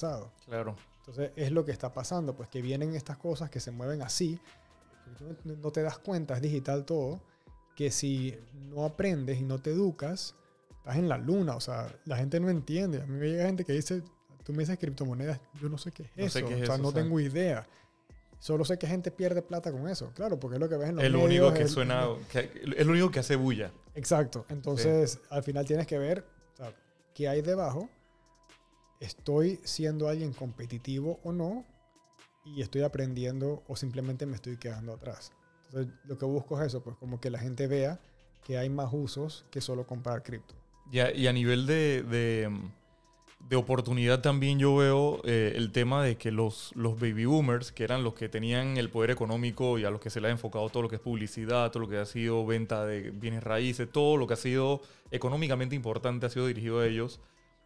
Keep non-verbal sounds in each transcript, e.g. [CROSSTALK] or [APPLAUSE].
pasado. Claro. Entonces es lo que está pasando, pues que vienen estas cosas que se mueven así, no te das cuenta, es digital todo, que si no aprendes y no te educas, estás en la luna, o sea, la gente no entiende. A mí me llega gente que dice, tú me dices criptomonedas, yo no sé qué es eso, o sea, no tengo idea. Solo sé que gente pierde plata con eso, claro, porque es lo que ves en los es lo Único que suena, es lo único que hace bulla. Exacto, entonces al final tienes que ver qué hay debajo estoy siendo alguien competitivo o no y estoy aprendiendo o simplemente me estoy quedando atrás. Entonces, lo que busco es eso, pues como que la gente vea que hay más usos que solo comprar cripto. Y a nivel de, de, oportunidad también yo veo eh, el tema de que los, los baby boomers, que eran los que tenían el poder económico y a los que se le ha enfocado todo lo que es publicidad, todo lo que ha sido venta de bienes raíces, todo lo que ha sido económicamente importante ha sido dirigido a ellos.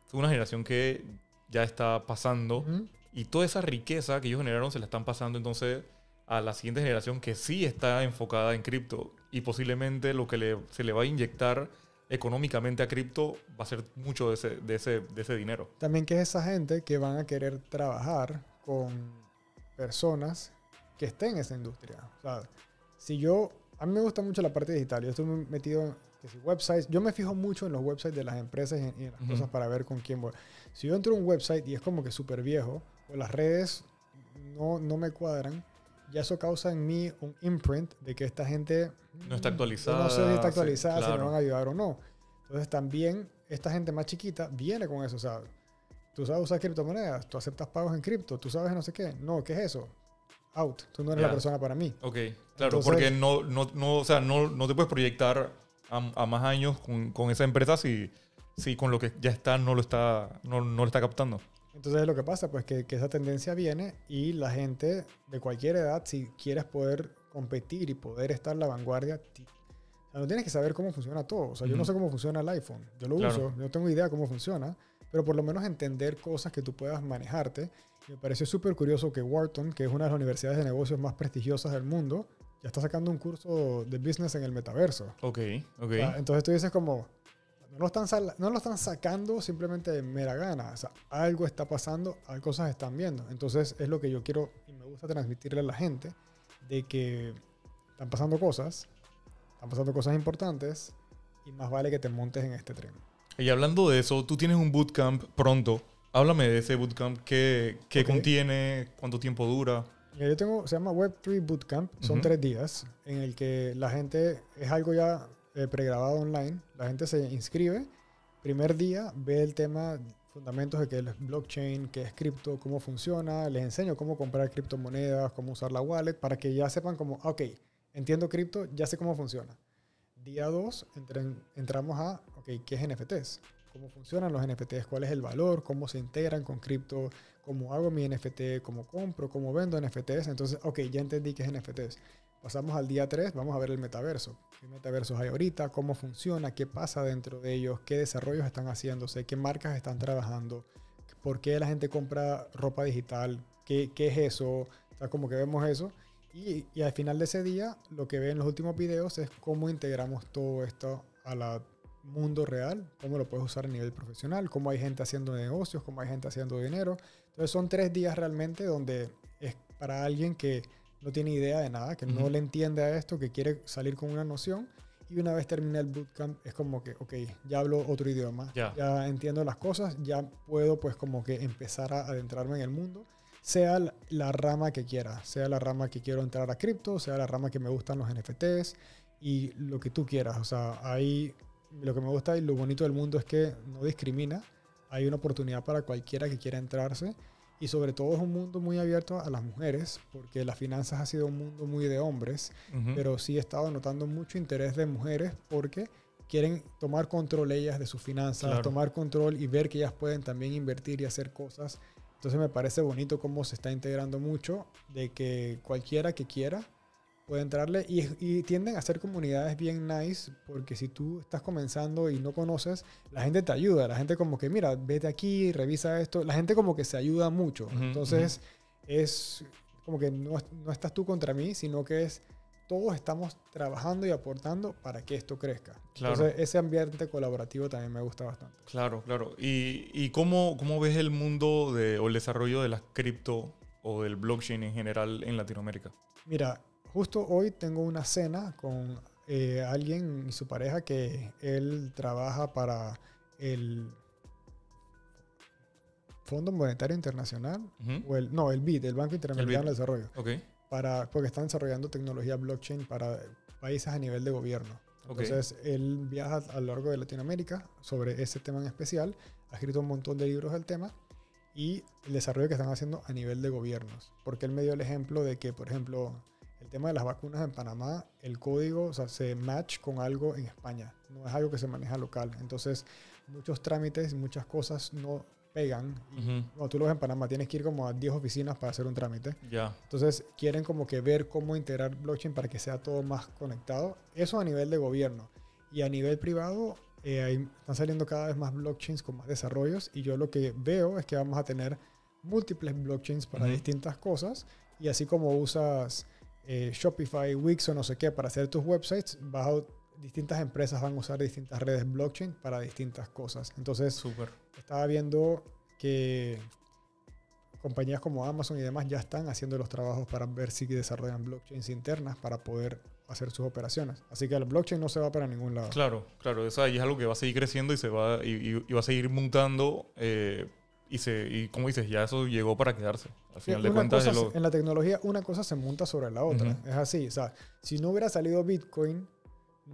Es una generación que ya está pasando y toda esa riqueza que ellos generaron se la están pasando entonces a la siguiente generación que sí está enfocada en cripto y posiblemente lo que se le va a inyectar económicamente a cripto va a ser mucho de ese, de, ese, de ese dinero. También que es esa gente que van a querer trabajar con personas que estén en esa industria. O sea, si yo, a mí me gusta mucho la parte digital, yo estoy metido que si websites, yo me fijo mucho en los websites de las empresas y en, las cosas para ver con quién voy. Si yo entro a un website y es como que súper viejo, o las redes no, no me cuadran, ya eso causa en mí un imprint de que esta gente no está actualizada. No sé si está actualizada, si me van a ayudar o no. Entonces también esta gente más chiquita viene con eso. O sea, tú sabes usar criptomonedas, tú aceptas pagos en cripto, tú sabes no sé qué. No, ¿qué es eso? Out. Tú no eres la persona para mí. Ok, claro, porque no, no, no, o sea, no, no te puedes proyectar a, más años con, con, esa empresa si, si con lo que ya está no lo está, no, no lo está captando. Entonces lo que pasa, pues que, que, esa tendencia viene y la gente de cualquier edad, si quieres poder competir y poder estar en la vanguardia, no tienes que saber cómo funciona todo. O sea, yo no sé cómo funciona el iPhone. Yo lo uso, no tengo idea cómo funciona, pero por lo menos entender cosas que tú puedas manejarte. Me pareció súper curioso que Wharton, que es una de las universidades de negocios más prestigiosas del mundo, ya está sacando un curso de business en el metaverso. Ok, ok. entonces tú dices como, no lo, están no lo están sacando simplemente de mera gana. O sea, algo está pasando, hay cosas están viendo. Entonces es lo que yo quiero y me gusta transmitirle a la gente, de que están pasando cosas, están pasando cosas importantes y más vale que te montes en este tren. Y hablando de eso, tú tienes un bootcamp pronto. Háblame de ese bootcamp. ¿Qué, qué contiene? ¿Cuánto tiempo dura? Yo tengo, se llama Web3 Bootcamp, son tres días en el que la gente, es algo ya eh, pregrabado online, la gente se inscribe, primer día ve el tema, fundamentos de que es blockchain, qué es cripto, cómo funciona, les enseño cómo comprar criptomonedas, cómo usar la wallet, para que ya sepan como, ok, entiendo cripto, ya sé cómo funciona. Día 2 entramos a, ok, ¿qué es NFTs? ¿Cómo funcionan los NFTs? ¿Cuál es el valor? ¿Cómo se integran con cripto? Cómo hago mi NFT, cómo compro, cómo vendo NFTs. Entonces, ok, ya entendí que es NFTs. Pasamos al día 3, vamos a ver el metaverso. ¿Qué metaversos hay ahorita? ¿Cómo funciona? ¿Qué pasa dentro de ellos? ¿Qué desarrollos están haciéndose? ¿Qué marcas están trabajando? ¿Por qué la gente compra ropa digital? ¿Qué, qué es eso? O como que vemos eso. Y, al final de ese día, lo que en los últimos videos es cómo integramos todo esto a la mundo real, cómo lo puedes usar a nivel profesional, cómo hay gente haciendo negocios, cómo hay gente haciendo dinero. Entonces son tres días realmente donde es para alguien que no tiene idea de nada, que no le entiende a esto, que quiere salir con una noción. Y una vez termina el bootcamp es como que, ok, ya hablo otro idioma, ya entiendo las cosas, ya puedo pues como que empezar a adentrarme en el mundo, sea la rama que quiera, sea la rama que quiero entrar a cripto, sea la rama que me gustan los NFTs y lo que tú quieras. O sea, ahí lo que me gusta y lo bonito del mundo es que no discrimina. Hay una oportunidad para cualquiera que quiera entrarse. Y sobre todo es un mundo muy abierto a las mujeres, porque las finanzas ha sido un mundo muy de hombres, pero sí he estado notando mucho interés de mujeres porque quieren tomar control ellas de sus finanzas, tomar control y ver que ellas pueden también invertir y hacer cosas. Entonces me parece bonito cómo se está integrando mucho de que cualquiera que quiera puede entrarle y, tienden a ser comunidades bien nice porque si tú estás comenzando y no conoces, la gente te ayuda, la gente como que mira, vete aquí, revisa esto, la gente como que se ayuda mucho. Entonces es como que no, no, estás tú contra mí, sino que es todos estamos trabajando y aportando para que esto crezca. Claro. Entonces, ese ambiente colaborativo también me gusta bastante. Claro, claro. ¿Y, y cómo, cómo ves el mundo de, o el desarrollo de las cripto o del blockchain en general en Latinoamérica? Mira, justo hoy tengo una cena con eh, alguien y su pareja que él trabaja para el Fondo Monetario Internacional, Ujú. o el, no, el BID, el Banco Interamericano de Desarrollo, Ok, para, porque están desarrollando tecnología blockchain para países a nivel de gobierno. Entonces, él viaja a lo largo de Latinoamérica sobre ese tema en especial, ha escrito un montón de libros del tema y el desarrollo que están haciendo a nivel de gobiernos. Porque él me dio el ejemplo de que, por ejemplo, el tema de las vacunas en Panamá, el código o sea, se match con algo en España, no es algo que se maneja local. Entonces, muchos trámites y muchas cosas no pegan. Y Ujú. Cuando tú lo ves en Panamá, tienes que ir como a 10 oficinas para hacer un trámite. ya. Entonces quieren como que ver cómo integrar blockchain para que sea todo más conectado. Eso a nivel de gobierno. Y a nivel privado eh, hay- están saliendo cada vez más blockchains con más desarrollos. Y yo lo que veo es que vamos a tener múltiples blockchains para Ujú. distintas cosas. Y así como usas eh, Shopify, Wix o no sé qué para hacer tus websites, vas a- distintas empresas van a usar distintas redes blockchain para distintas cosas. Entonces Súper. estaba viendo que compañías como Amazon y demás ya están haciendo los trabajos para ver si desarrollan blockchains internas para poder hacer sus operaciones. Así que el blockchain no se va para ningún lado. Claro, claro. Esa y es algo que va a seguir creciendo y se va y, y- y va a seguir mutando. eh, y, se, y como dices, ya eso llegó para quedarse. Al final de Una cuentas, cosa lo- En la tecnología, una cosa se monta sobre la otra. Ujú. Es así. O sea, si no hubiera salido Bitcoin,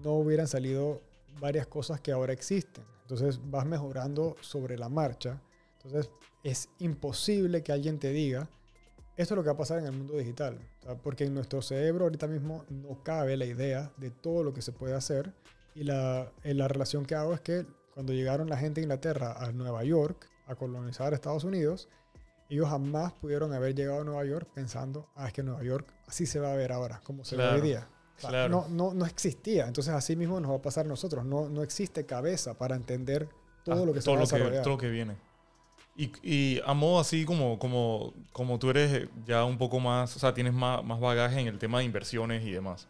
no hubieran salido varias cosas que ahora existen. Entonces vas mejorando sobre la marcha. Entonces es imposible que alguien te diga, esto es lo que va a pasar en el mundo digital. O sea, porque en nuestro cerebro ahorita mismo no cabe la idea de todo lo que se puede hacer. Y la, eh, la relación que hago es que cuando llegaron la gente de Inglaterra a Nueva York a colonizar Estados Unidos, ellos jamás pudieron haber llegado a Nueva York pensando, ah, es que Nueva York así se va a ver ahora, como se Claro, ve hoy día. O sea, claro. no, no, no existía. Entonces así mismo nos va a pasar a nosotros. No, no existe cabeza para entender todo ah, lo que se todo va a lo que, desarrollar. todo lo que viene. Y, y a modo así como, como, como tú eres ya un poco más, o sea, tienes más, más bagaje en el tema de inversiones y demás.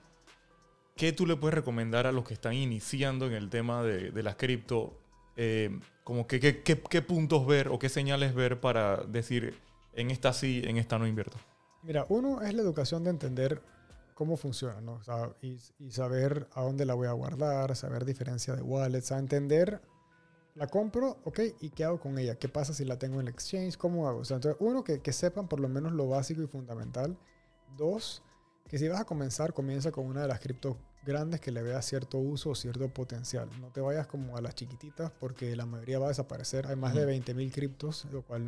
¿Qué tú le puedes recomendar a los que están iniciando en el tema de, de las cripto? Eh, como que, que- que- qué puntos ver o qué señales ver para decir, en esta sí, en esta no invierto? Mira, uno es la educación de entender cómo funciona, ¿no? O sea, y, y saber a dónde la voy a guardar, saber diferencia de wallets, a entender, la compro, ok, ¿y qué hago con ella? ¿Qué pasa si la tengo en el exchange? ¿Cómo hago? O sea, entonces, uno, que, que sepan por lo menos lo básico y fundamental. Dos, que si vas a comenzar, comienza con una de las criptos grandes que le veas cierto uso o cierto potencial. No te vayas como a las chiquititas porque la mayoría va a desaparecer. Hay más de Ujú. 20.000 criptos, lo cual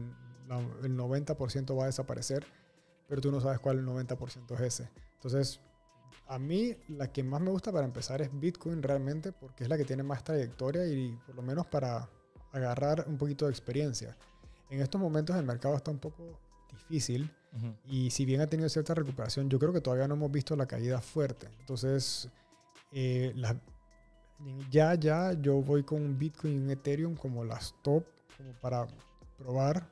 la- el 90% va a desaparecer pero tú no sabes cuál el 90% es ese. Entonces, a mí la que más me gusta para empezar es Bitcoin realmente porque es la que tiene más trayectoria y por lo menos para agarrar un poquito de experiencia. En estos momentos el mercado está un poco difícil Ujú. y si bien ha tenido cierta recuperación, yo creo que todavía no hemos visto la caída fuerte. Entonces, eh, la- ya, ya yo voy con un Bitcoin y un Ethereum como las top, como para probar.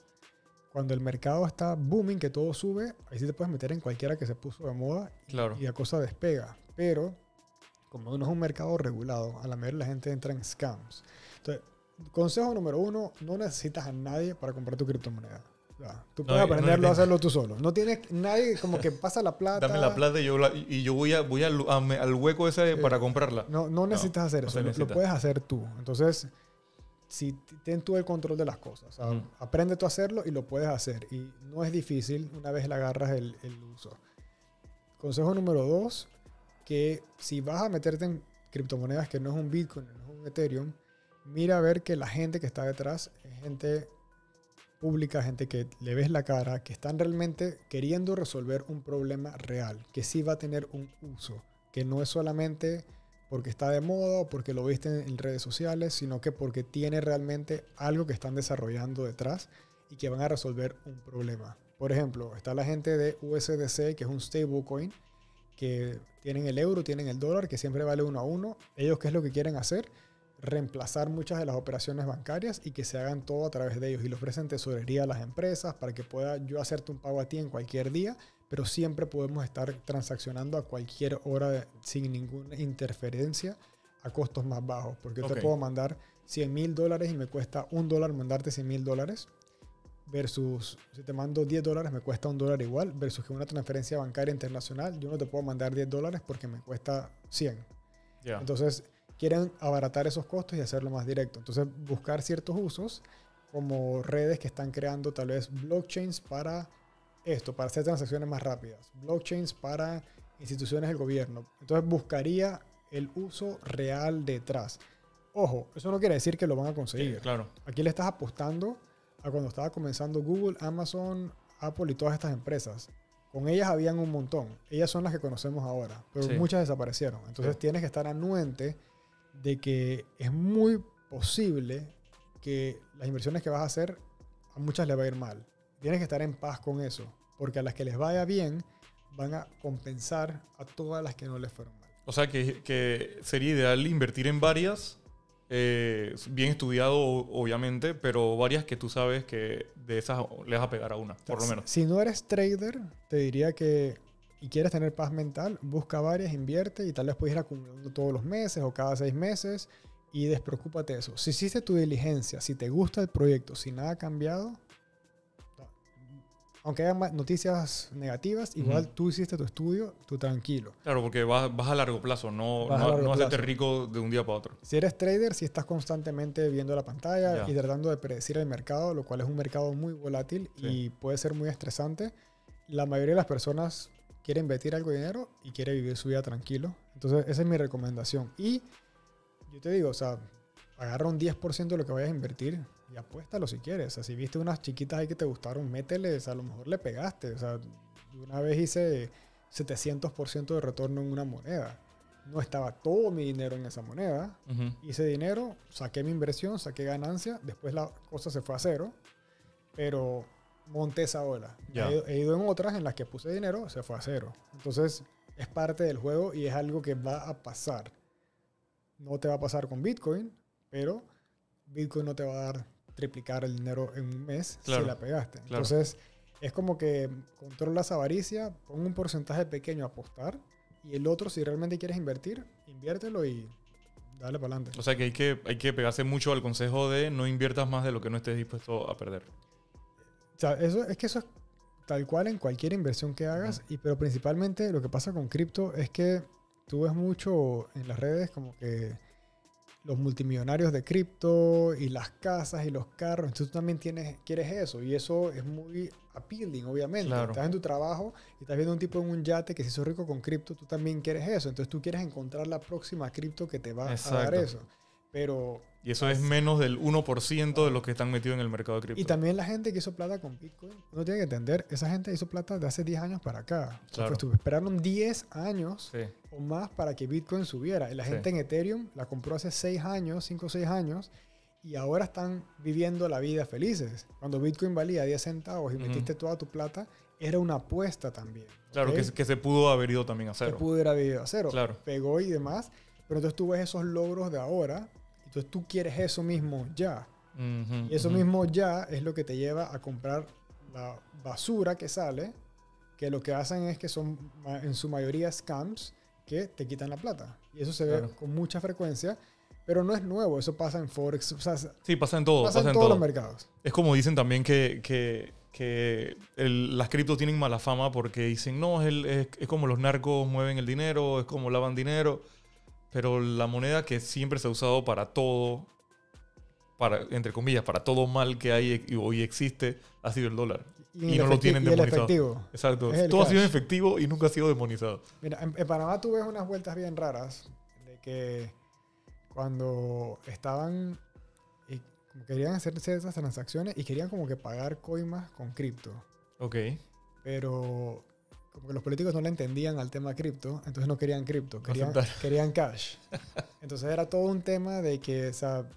Cuando el mercado está booming, que todo sube, ahí sí te puedes meter en cualquiera que se puso de moda y- Claro. y la cosa despega. Pero, como no es un mercado regulado, a la mayoría la gente entra en scams. Entonces, consejo número uno, no necesitas a nadie para comprar tu criptomoneda. Sea, tú No, puedes no aprenderlo a hacerlo tú solo. No tienes nadie como que pasa la plata. Dame la plata y yo, la- y yo voy, a, voy al, a al hueco ese Sí. para comprarla. No, no necesitas hacer no eso, lo- puedes hacer tú. Entonces, si ten tú el control de las cosas, o sea, Ujú. aprende tú a hacerlo y lo puedes hacer. Y no es difícil una vez le agarras el, el uso. Consejo número dos, que si vas a meterte en criptomonedas que no es un Bitcoin, no es un Ethereum, mira a ver que la gente que está detrás es gente pública, gente que le ves la cara, que están realmente queriendo resolver un problema real, que sí va a tener un uso, que no es solamente porque está de moda o porque lo viste en redes sociales, sino que porque tiene realmente algo que están desarrollando detrás y que van a resolver un problema. Por ejemplo, está la gente de USDC, que es un stablecoin, que tienen el euro, tienen el dólar, que siempre vale uno a uno. Ellos, ¿qué es lo que quieren hacer? Reemplazar muchas de las operaciones bancarias y que se hagan todo a través de ellos. Y le ofrecen tesorería a las empresas para que pueda yo hacerte un pago a ti en cualquier día, pero siempre podemos estar transaccionando a cualquier hora sin ninguna interferencia a costos más bajos. Porque yo te puedo mandar 100 mil dólares y me cuesta un dólar mandarte 100 mil dólares versus si te mando 10 dólares me cuesta un dólar igual, versus que una transferencia bancaria internacional yo no te puedo mandar 10 dólares porque me cuesta 100. Entonces quieren abaratar esos costos y hacerlo más directo. Entonces buscar ciertos usos como redes que están creando tal vez blockchains para esto, para hacer transacciones más rápidas, blockchains para instituciones del gobierno. Entonces buscaría el uso real detrás. Ojo, eso no quiere decir que lo van a conseguir. claro. Aquí le estás apostando a cuando estaba comenzando Google, Amazon, Apple y todas estas empresas. Con ellas habían un montón. Ellas son las que conocemos ahora, pero muchas desaparecieron. Entonces tienes que estar anuente de que es muy posible que las inversiones que vas a hacer a muchas les va a ir mal. Tienes que estar en paz con eso, porque a las que les vaya bien van a compensar a todas las que no les fueron mal. O sea que, que sería ideal invertir en varias eh, bien estudiado, obviamente, pero varias que tú sabes que de esas le vas a pegar a una, por lo menos. Si no eres trader, te diría que y quieres tener paz mental, busca varias, invierte y tal vez puedes ir acumulando todos los meses o cada seis meses y despreocúpate de eso. Si hiciste tu diligencia, si te gusta el proyecto, si nada ha cambiado, aunque haya noticias negativas, igual tú hiciste tu estudio, tú tranquilo. Claro, porque vas, a largo plazo, no, vas no, hacerte rico de un día para otro. Si eres trader, si estás constantemente viendo la pantalla y tratando de predecir el mercado, lo cual es un mercado muy volátil y puede ser muy estresante, la mayoría de las personas quiere invertir algo de dinero y quiere vivir su vida tranquilo. Entonces, esa es mi recomendación. Y yo te digo, o sea, agarra un 10% de lo que vayas a invertir y apuéstalo si quieres. O sea, si viste unas chiquitas ahí que te gustaron, mételes, a lo mejor le pegaste. O sea, una vez hice 700% de retorno en una moneda. No estaba todo mi dinero en esa moneda. Hice dinero, saqué mi inversión, saqué ganancia. Después la cosa se fue a cero. Pero monté esa ola. He, he, ido en otras en las que puse dinero, se fue a cero. Entonces, es parte del juego y es algo que va a pasar. No te va a pasar con Bitcoin, pero Bitcoin no te va a dar triplicar el dinero en un mes si la pegaste. Entonces, es como que controlas avaricia, pon un porcentaje pequeño a apostar y el otro, si realmente quieres invertir, inviértelo y dale para adelante. O sea que hay, que hay que pegarse mucho al consejo de no inviertas más de lo que no estés dispuesto a perder. Sea, eso, es que eso es tal cual en cualquier inversión que hagas, y, pero principalmente lo que pasa con cripto es que tú ves mucho en las redes como que los multimillonarios de cripto y las casas y los carros. Entonces tú también tienes, quieres eso. Y eso es muy appealing, obviamente. Estás en tu trabajo y estás viendo un tipo en un yate que se hizo rico con cripto. Tú también quieres eso. Entonces tú quieres encontrar la próxima cripto que te va a dar eso. Pero y eso es menos del 1% de los que están metidos en el mercado de cripto. Y también la gente que hizo plata con Bitcoin, uno tiene que entender, esa gente hizo plata de hace 10 años para acá. Claro. esperaron 10 años o más para que Bitcoin subiera. Y la gente en Ethereum la compró hace 6 años, 5 o 6 años, y ahora están viviendo la vida felices. Cuando Bitcoin valía 10 centavos y metiste toda tu plata, era una apuesta también. Claro, que, que, se pudo haber ido también a cero. Se pudo haber ido a cero. Claro. Pegó y demás. Pero entonces tú ves esos logros de ahora entonces tú quieres eso mismo ya. y eso mismo ya es lo que te lleva a comprar la basura que sale, que lo que hacen es que son en su mayoría scams que te quitan la plata. Y eso se ve con mucha frecuencia, pero no es nuevo, eso pasa en Forex. sí, pasa en todo. Pasa, en, todos los mercados. Es como dicen también que, que, que las criptos tienen mala fama porque dicen, no, es, es como los narcos mueven el dinero, es como lavan dinero. Pero la moneda que siempre se ha usado para todo, para, entre comillas, para todo mal que hay y hoy existe, ha sido el dólar. Y, no lo tienen demonizado. El efectivo. Exacto. Todo ha sido efectivo y nunca ha sido demonizado. Mira, en, Panamá tú ves unas vueltas bien raras de que cuando estaban y querían hacer ciertas transacciones y querían como que pagar coimas con cripto. Ok. Pero como que los políticos no le entendían al tema cripto, entonces no querían cripto, querían, [LAUGHS] querían cash. Entonces era todo un tema de que o sea,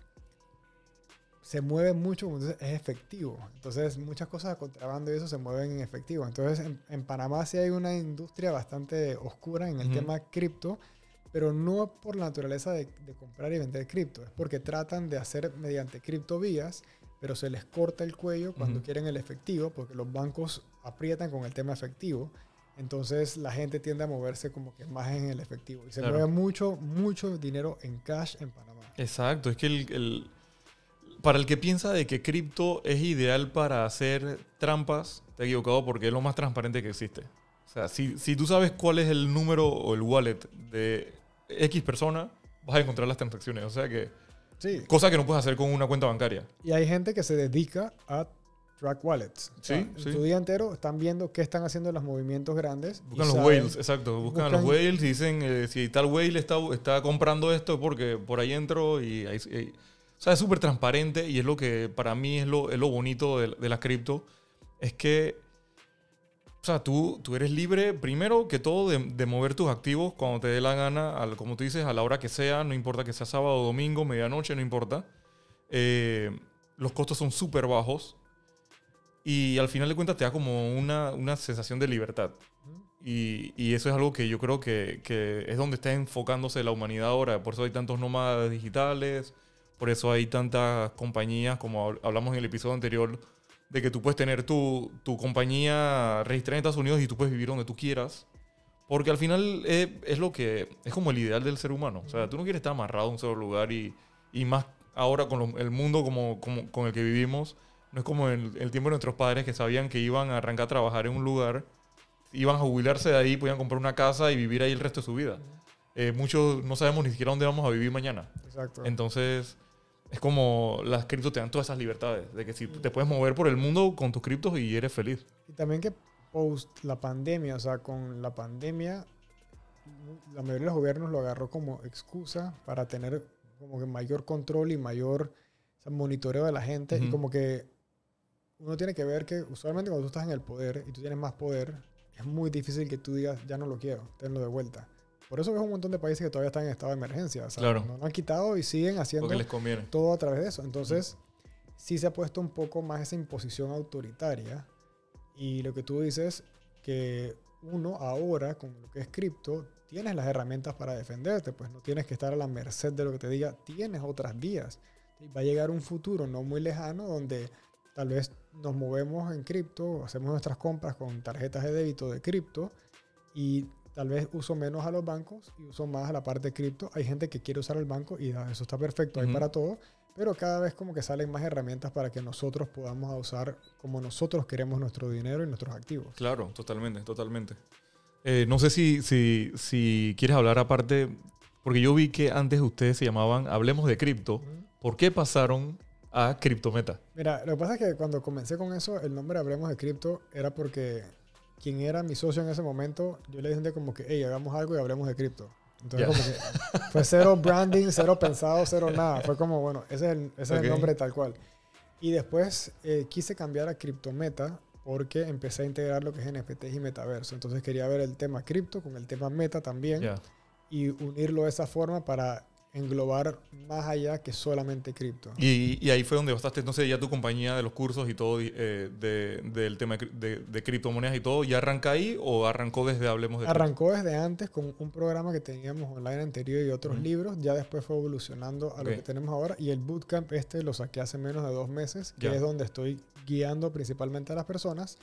se mueve mucho, entonces es efectivo. Entonces muchas cosas de contrabando y eso se mueven en efectivo. Entonces en, Panamá sí hay una industria bastante oscura en el tema cripto, pero no por la naturaleza de, de comprar y vender cripto, es porque tratan de hacer mediante criptovías pero se les corta el cuello cuando quieren el efectivo, porque los bancos aprietan con el tema efectivo Entonces la gente tiende a moverse como que más en el efectivo. Y se Claro. mueve mucho, mucho dinero en cash en Panamá. Exacto, es que el, el- para el que piensa de que cripto es ideal para hacer trampas, te he equivocado porque es lo más transparente que existe. O sea, si, si tú sabes cuál es el número o el wallet de X persona, vas a encontrar las transacciones. O sea que, Sí. cosa que no puedes hacer con una cuenta bancaria. Y hay gente que se dedica a track wallets. O sea, Sí, sí. Su día entero están viendo qué están haciendo los movimientos grandes. Buscan los saben- whales, exacto. Buscan, a los buscan- whales y dicen eh, si tal whale está, está comprando esto porque por ahí entro y ahí- ahí- o sea, es súper transparente y es lo que para mí es lo, es lo bonito de, de las cripto. Es que, o sea, tú, tú eres libre primero que todo de, de mover tus activos cuando te dé la gana, al- como tú dices, a la hora que sea, no importa que sea sábado, domingo, medianoche, no importa. Eh, los costos son súper bajos y al final de cuentas te da como una, una sensación de libertad. Y, y eso es algo que yo creo que, que es donde está enfocándose la humanidad ahora. Por eso hay tantos nómadas digitales, por eso hay tantas compañías, como hab- hablamos en el episodio anterior, de que tú puedes tener tu, tu compañía registrada en Estados Unidos y tú puedes vivir donde tú quieras. Porque al final es, es lo que es como el ideal del ser humano. O sea, tú no quieres estar amarrado a un solo lugar y, y más ahora con lo- el mundo como, como- con el que vivimos. No es como en el tiempo de nuestros padres que sabían que iban a arrancar a trabajar en un lugar, iban a jubilarse de ahí, podían comprar una casa y vivir ahí el resto de su vida. Eh, muchos no sabemos ni siquiera dónde vamos a vivir mañana. Exacto. Entonces, es como las criptos te dan todas esas libertades, de que si te puedes mover por el mundo con tus criptos y eres feliz. Y también que post la pandemia, o sea, con la pandemia, la mayoría de los gobiernos lo agarró como excusa para tener como que mayor control y mayor o sea, monitoreo de la gente. Y Ujú. como que uno tiene que ver que usualmente cuando tú estás en el poder y tú tienes más poder, es muy difícil que tú digas, ya no lo quiero, tenlo de vuelta. Por eso ves un montón de países que todavía están en estado de emergencia. Claro. no lo han quitado y siguen haciendo les conviene. todo a través de eso. Entonces, sí se ha puesto un poco más esa imposición autoritaria. Y lo que tú dices, que uno ahora, con lo que es cripto, tienes las herramientas para defenderte, pues no tienes que estar a la merced de lo que te diga, tienes otras vías. Va a llegar un futuro no muy lejano donde tal vez nos movemos en cripto, hacemos nuestras compras con tarjetas de débito de cripto y tal vez uso menos a los bancos y uso más a la parte de cripto. Hay gente que quiere usar el banco y ah, eso está perfecto, hay para todo, pero cada vez como que salen más herramientas para que nosotros podamos usar como nosotros queremos nuestro dinero y nuestros activos. Claro, totalmente, totalmente. Eh, no sé si, si, si quieres hablar aparte, porque yo vi que antes ustedes se llamaban Hablemos de Cripto. ¿Por qué pasaron a Criptometa? Mira, lo que pasa es que cuando comencé con eso, el nombre Hablemos de Cripto era porque quien era mi socio en ese momento, yo le dije como que, hey, hagamos algo y hablemos de cripto. Entonces, Ya. como que fue cero [LAUGHS] branding, cero pensado, cero nada. Fue como, bueno, ese es el, ese es Ok. el nombre tal cual. Y después eh, quise cambiar a Criptometa porque empecé a integrar lo que es NFTs y metaverso. Entonces quería ver el tema cripto con el tema meta también Ya. y unirlo de esa forma para englobar más allá que solamente cripto. Y, y ahí fue donde bastaste entonces ya tu compañía de los cursos y todo eh, de- del tema de, de- criptomonedas y todo. ¿Ya arranca ahí o arrancó desde Hablemos de Cripto? Arrancó desde antes con un programa que teníamos online anterior y otros Ujú. libros. Ya después fue evolucionando a Ok. lo que tenemos ahora. Y el bootcamp este lo saqué hace menos de dos meses, que Ya. es donde estoy guiando principalmente a las personas,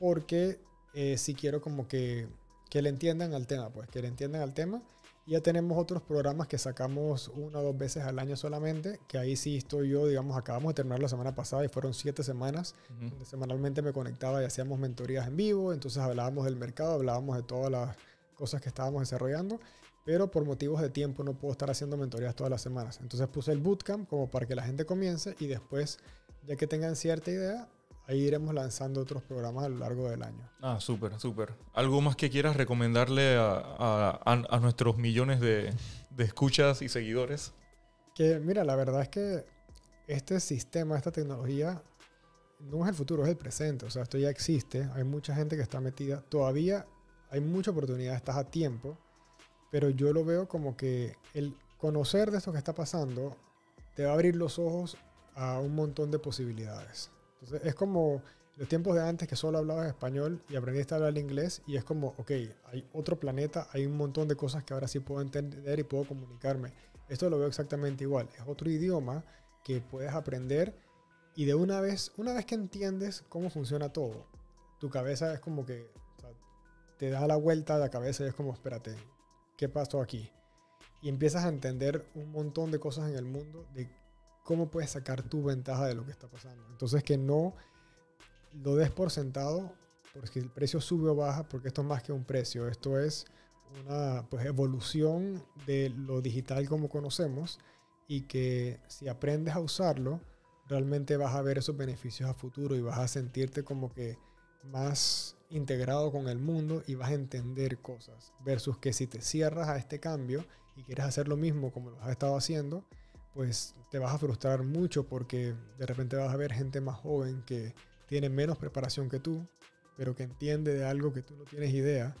porque eh, sí quiero como que, que le entiendan al tema, pues que le entiendan al tema. Y ya tenemos otros programas que sacamos una o dos veces al año solamente, que ahí sí estoy yo, digamos, acabamos de terminar la semana pasada y fueron siete semanas Ujú. donde semanalmente me conectaba y hacíamos mentorías en vivo, entonces hablábamos del mercado, hablábamos de todas las cosas que estábamos desarrollando, pero por motivos de tiempo no puedo estar haciendo mentorías todas las semanas. Entonces puse el bootcamp como para que la gente comience y después, ya que tengan cierta idea, ahí iremos lanzando otros programas a lo largo del año. Ah, súper, súper. ¿Algo más que quieras recomendarle a, a- a- a nuestros millones de, de escuchas y seguidores? Que mira, la verdad es que este sistema, esta tecnología, no es el futuro, es el presente. O sea, esto ya existe. Hay mucha gente que está metida. Todavía hay mucha oportunidad, estás a tiempo. Pero yo lo veo como que el conocer de esto que está pasando te va a abrir los ojos a un montón de posibilidades. Entonces, es como los tiempos de antes que solo hablabas español y aprendiste a hablar inglés y es como, ok, hay otro planeta, hay un montón de cosas que ahora sí puedo entender y puedo comunicarme. Esto lo veo exactamente igual. Es otro idioma que puedes aprender y de una vez, una vez que entiendes cómo funciona todo, tu cabeza es como que o sea, te da la vuelta a la cabeza y es como, espérate, ¿qué pasó aquí? Y empiezas a entender un montón de cosas en el mundo de cómo puedes sacar tu ventaja de lo que está pasando. Entonces que no lo des por sentado porque el precio sube o baja, porque esto es más que un precio, esto es una pues, evolución de lo digital como conocemos y que si aprendes a usarlo, realmente vas a ver esos beneficios a futuro y vas a sentirte como que más integrado con el mundo y vas a entender cosas. Versus que si te cierras a este cambio y quieres hacer lo mismo como lo has estado haciendo, pues te vas a frustrar mucho porque de repente vas a ver gente más joven que tiene menos preparación que tú, pero que entiende de algo que tú no tienes idea.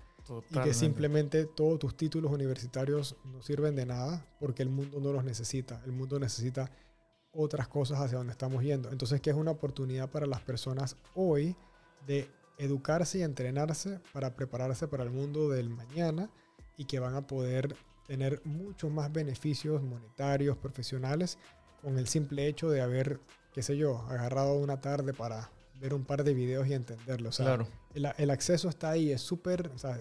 Y que simplemente todos tus títulos universitarios no sirven de nada porque el mundo no los necesita. El mundo necesita otras cosas hacia donde estamos yendo. Entonces, que es una oportunidad para las personas hoy de educarse y entrenarse para prepararse para el mundo del mañana y que van a poder tener muchos más beneficios monetarios, profesionales, con el simple hecho de haber, qué sé yo, agarrado una tarde para ver un par de videos y entenderlo. claro. el, el, acceso está ahí, es súper, o sea,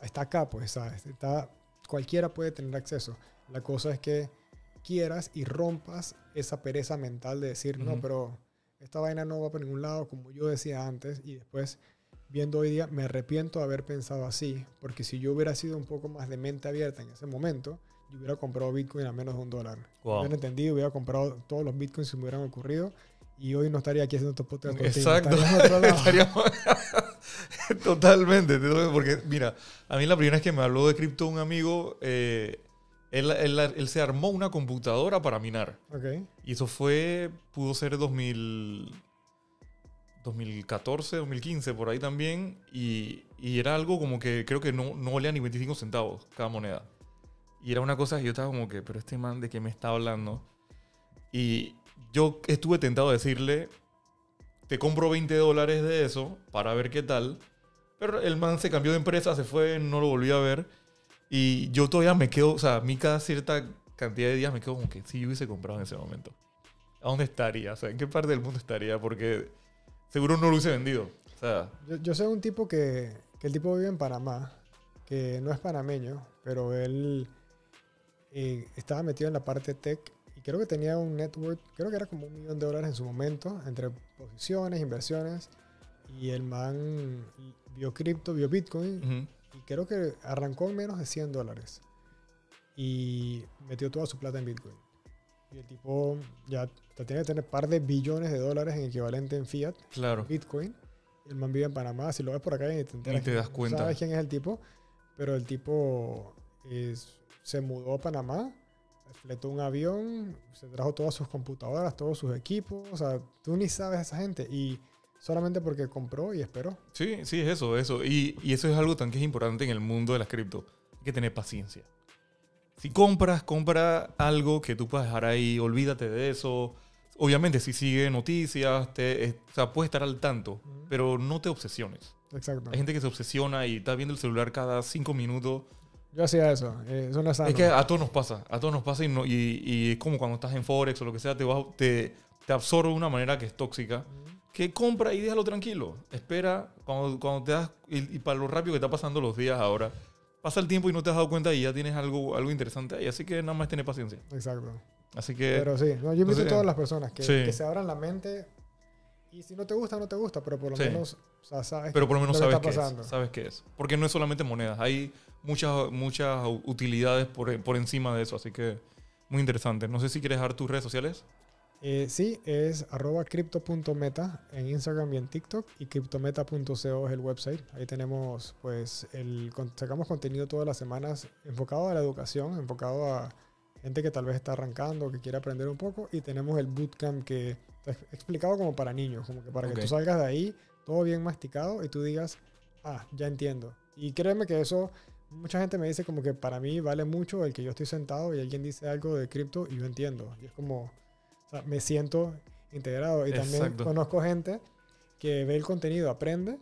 está acá, pues, ¿sabes? Está, cualquiera puede tener acceso. La cosa es que quieras y rompas esa pereza mental de decir, no, pero esta vaina no va por ningún lado, como yo decía antes, y después, viendo hoy día, me arrepiento de haber pensado así, porque si yo hubiera sido un poco más de mente abierta en ese momento, yo hubiera comprado Bitcoin a menos de un dólar. Wow. Hubiera entendido, hubiera comprado todos los Bitcoins que me hubieran ocurrido y hoy no estaría aquí haciendo estos podcast. Exacto. [LAUGHS] [LAUGHS] Totalmente. Porque, mira, a mí la primera vez que me habló de cripto un amigo, eh, él, él, se armó una computadora para minar. Okay. Y eso fue, pudo ser 2000, 2014, 2015, por ahí también. Y, y, era algo como que creo que no, no valía ni 25 centavos cada moneda. Y era una cosa que yo estaba como que, pero este man de qué me está hablando. Y, yo estuve tentado a decirle, te compro 20 dólares de eso para ver qué tal. Pero el man se cambió de empresa, se fue, no lo volví a ver. Y yo todavía me quedo, o sea, a mí cada cierta cantidad de días me quedo como que si yo hubiese comprado en ese momento. ¿A dónde estaría? O sea, ¿en qué parte del mundo estaría? Porque seguro no lo hubiese vendido. O sea, yo, yo sé un tipo que, que, el tipo vive en Panamá, que no es panameño, pero él eh, estaba metido en la parte tech creo que tenía un network, creo que era como un millón de dólares en su momento, entre posiciones, inversiones. Y el man vio cripto, vio Bitcoin. Y creo que arrancó en menos de 100 dólares. Y metió toda su plata en Bitcoin. Y el tipo ya tiene que tener par de billones de dólares en equivalente en fiat. Claro. Bitcoin. El man vive en Panamá. Si lo ves por acá y te, te das cuenta. Sabes quién es el tipo. Pero el tipo es, se mudó a Panamá fletó un avión, se trajo todas sus computadoras, todos sus equipos, o sea, tú ni sabes a esa gente y solamente porque compró y esperó. Sí, sí, es eso, eso. Y, y eso es algo tan que es importante en el mundo de las cripto. Hay que tener paciencia. Si compras, compra algo que tú puedas dejar ahí, olvídate de eso. Obviamente, si sigue noticias, te, o sea, puedes estar al tanto, pero no te obsesiones. Exacto. Hay gente que se obsesiona y está viendo el celular cada cinco minutos yo hacía eso. Eh, eso no es, es que a todos nos pasa. A todos nos pasa y, no, y, y, es como cuando estás en Forex o lo que sea, te, te, te absorbe de una manera que es tóxica. Que compra y déjalo tranquilo. Espera cuando, cuando te das. Y, para lo rápido que está pasando los días ahora, pasa el tiempo y no te has dado cuenta y ya tienes algo, algo interesante ahí. Así que nada más tener paciencia. Exacto. Así que. Pero sí, yo invito a todas las personas que, que se abran la mente y si no te gusta, no te gusta, pero por lo menos sabes Pero por lo menos sabes qué es. Sabes qué es. Porque no es solamente monedas. Hay muchas, muchas utilidades por, por encima de eso. Así que muy interesante. No sé si quieres dar tus redes sociales. Eh, sí, es arroba crypto.meta en Instagram y en TikTok y cryptometa.co es el website. Ahí tenemos, pues, el, sacamos contenido todas las semanas enfocado a la educación, enfocado a gente que tal vez está arrancando, que quiere aprender un poco y tenemos el bootcamp que está explicado como para niños, como que para que tú salgas de ahí todo bien masticado y tú digas, ah, ya entiendo. Y créeme que eso mucha gente me dice como que para mí vale mucho el que yo estoy sentado y alguien dice algo de cripto y yo entiendo. Y es como, o sea, me siento integrado. Y también conozco gente que ve el contenido, aprende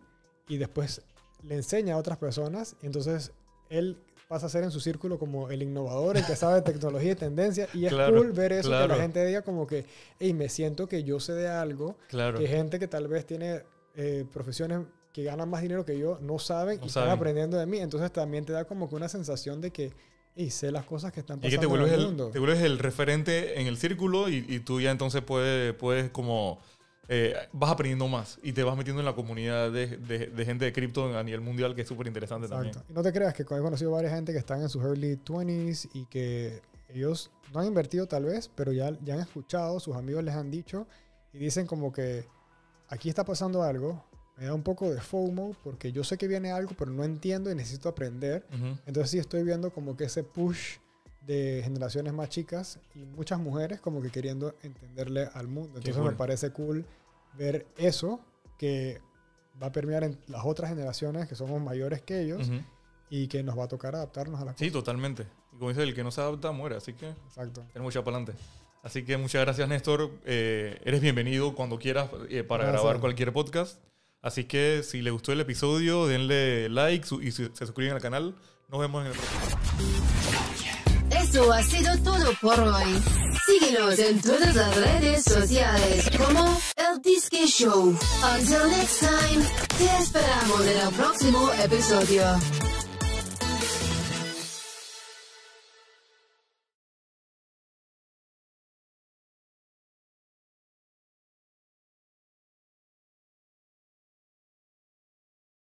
y después le enseña a otras personas. Y entonces él pasa a ser en su círculo como el innovador, el que [LAUGHS] sabe de tecnología y tendencia. Y es cool ver eso, que la gente diga como que, hey, me siento que yo sé de algo, claro. que gente que tal vez tiene eh, profesiones que ganan más dinero que yo no saben y están aprendiendo de mí. Entonces también te da como que una sensación de que y sé las cosas que están pasando y que te vuelves en el mundo. Te vuelves el referente en el círculo y, y tú ya entonces puedes, puedes como... Eh, vas aprendiendo más y te vas metiendo en la comunidad de, de, gente de cripto a nivel mundial que es súper interesante también. Y no te creas que he conocido varias gente que están en sus early 20s y que ellos no han invertido tal vez, pero ya, ya han escuchado, sus amigos les han dicho y dicen como que aquí está pasando algo, me da un poco de FOMO porque yo sé que viene algo, pero no entiendo y necesito aprender. Entonces sí estoy viendo como que ese push de generaciones más chicas y muchas mujeres como que queriendo entenderle al mundo. Entonces me parece cool ver eso que va a permear en las otras generaciones que somos mayores que ellos y que nos va a tocar adaptarnos a las Sí, totalmente. Y como dice, el que no se adapta muere, así que Exacto. tenemos ya para adelante. Así que muchas gracias, Néstor. Eh, eres bienvenido cuando quieras eh, para grabar cualquier podcast. Así que si les gustó el episodio, denle like y se suscriben al canal. Nos vemos en el próximo. Eso ha sido todo por hoy. Síguenos en todas las redes sociales como El Disque Show. Until next time, te esperamos en el próximo episodio.